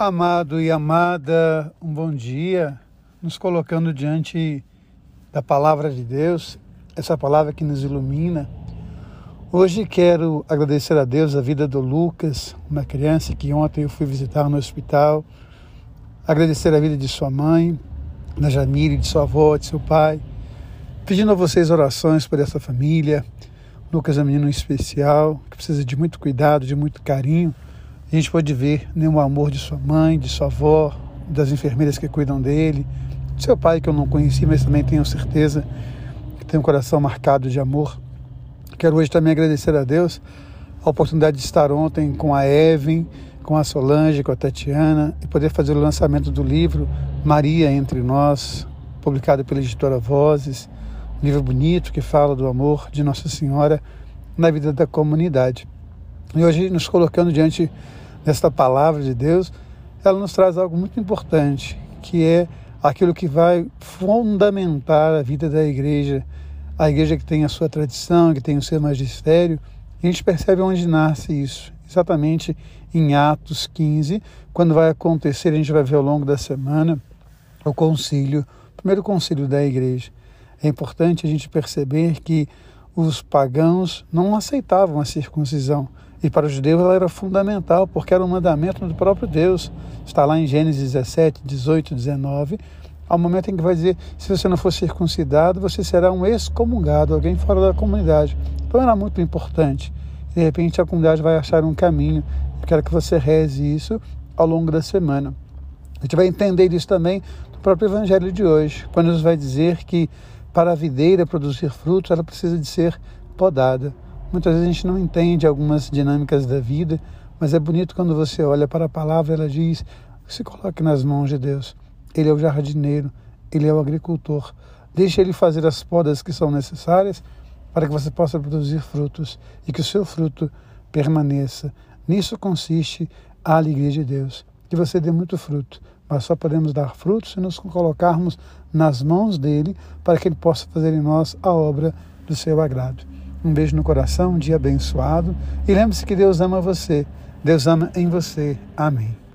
Amado e amada, um bom dia, nos colocando diante da palavra de Deus, essa palavra que nos ilumina. Hoje quero agradecer a Deus a vida do Lucas, uma criança que ontem eu fui visitar no hospital. Agradecer a vida de sua mãe, da Jamile, de sua avó, de seu pai. Pedindo a vocês orações por essa família. Lucas é um menino especial, que precisa de muito cuidado, de muito carinho a gente pode ver né, o amor de sua mãe, de sua avó, das enfermeiras que cuidam dele, de seu pai que eu não conheci, mas também tenho certeza que tem um coração marcado de amor. Quero hoje também agradecer a Deus a oportunidade de estar ontem com a Evan, com a Solange, com a Tatiana e poder fazer o lançamento do livro Maria entre nós, publicado pela editora Vozes, um livro bonito que fala do amor de Nossa Senhora na vida da comunidade. E hoje nos colocando diante nesta palavra de Deus, ela nos traz algo muito importante, que é aquilo que vai fundamentar a vida da igreja, a igreja que tem a sua tradição, que tem o seu magistério. E a gente percebe onde nasce isso, exatamente em Atos 15, quando vai acontecer, a gente vai ver ao longo da semana, o concílio, o primeiro concílio da igreja. É importante a gente perceber que os pagãos não aceitavam a circuncisão. E para os judeus ela era fundamental, porque era um mandamento do próprio Deus. Está lá em Gênesis 17, 18, 19, ao momento em que vai dizer: se você não for circuncidado, você será um excomungado, alguém fora da comunidade. Então era muito importante. De repente a comunidade vai achar um caminho. Eu quero que você reze isso ao longo da semana. A gente vai entender isso também no próprio Evangelho de hoje, quando nos vai dizer que para a videira produzir frutos, ela precisa de ser podada. Muitas vezes a gente não entende algumas dinâmicas da vida, mas é bonito quando você olha para a palavra, ela diz: se coloque nas mãos de Deus. Ele é o jardineiro, ele é o agricultor. Deixe ele fazer as podas que são necessárias para que você possa produzir frutos e que o seu fruto permaneça. Nisso consiste a alegria de Deus, que você dê muito fruto. Mas só podemos dar frutos se nos colocarmos nas mãos dele para que ele possa fazer em nós a obra do seu agrado. Um beijo no coração, um dia abençoado. E lembre-se que Deus ama você. Deus ama em você. Amém.